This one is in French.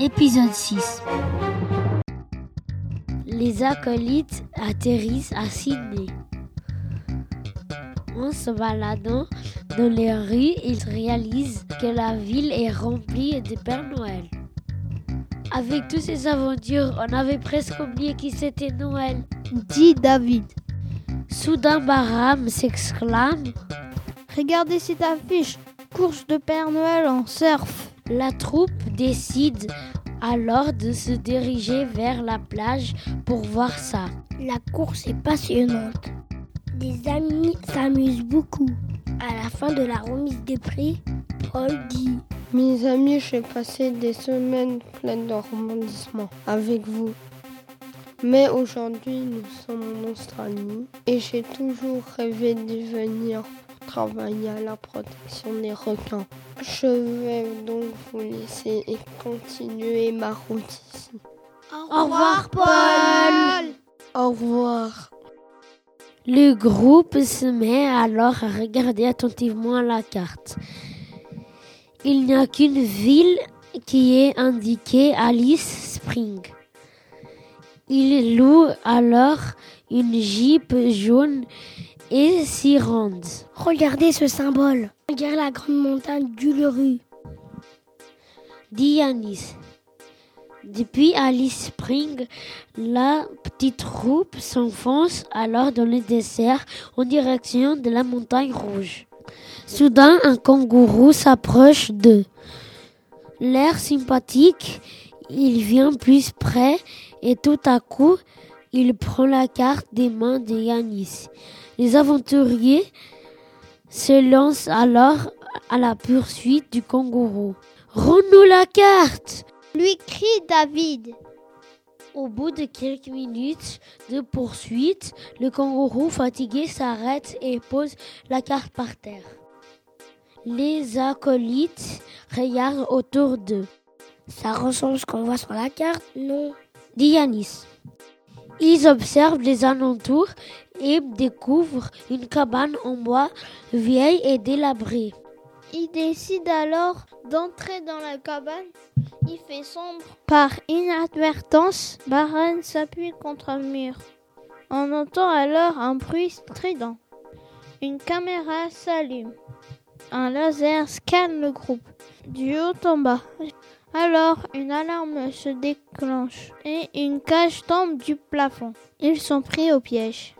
Épisode 6 Les acolytes atterrissent à Sydney. En se baladant dans les rues, ils réalisent que la ville est remplie de Père Noël. Avec toutes ces aventures, on avait presque oublié qui c'était Noël, dit David. Soudain, Baram s'exclame Regardez cette affiche Course de Père Noël en surf. La troupe décide alors de se diriger vers la plage pour voir ça. La course est passionnante. Des amis s'amusent beaucoup. À la fin de la remise des prix, Paul dit Mes amis, j'ai passé des semaines pleines de rebondissements avec vous. Mais aujourd'hui, nous sommes en Australie et j'ai toujours rêvé de venir travailler à la protection des requins. Je vais donc vous laisser et continuer ma route ici. Au revoir, Paul. Au revoir. Le groupe se met alors à regarder attentivement la carte. Il n'y a qu'une ville qui est indiquée Alice Spring. Il loue alors une jeep jaune et s'y rendent. Regardez ce symbole. Regarde la grande montagne d'Uluru. Dit Yanis. Depuis Alice Spring, la petite troupe s'enfonce alors dans le désert en direction de la montagne rouge. Soudain, un kangourou s'approche d'eux. L'air sympathique, il vient plus près et tout à coup, il prend la carte des mains de Yanis. Les aventuriers se lancent alors à la poursuite du kangourou. Rends-nous la carte lui crie David. Au bout de quelques minutes de poursuite, le kangourou fatigué s'arrête et pose la carte par terre. Les acolytes regardent autour d'eux. Ça ressemble à ce qu'on voit sur la carte, non? Dit Yanis. Ils observent les alentours et découvrent une cabane en bois vieille et délabrée. Ils décident alors d'entrer dans la cabane. Il fait sombre. Par inadvertance, Baran s'appuie contre un mur. On entend alors un bruit strident. Une caméra s'allume. Un laser scanne le groupe, du haut en bas. Alors, une alarme se déclenche et une cage tombe du plafond. Ils sont pris au piège.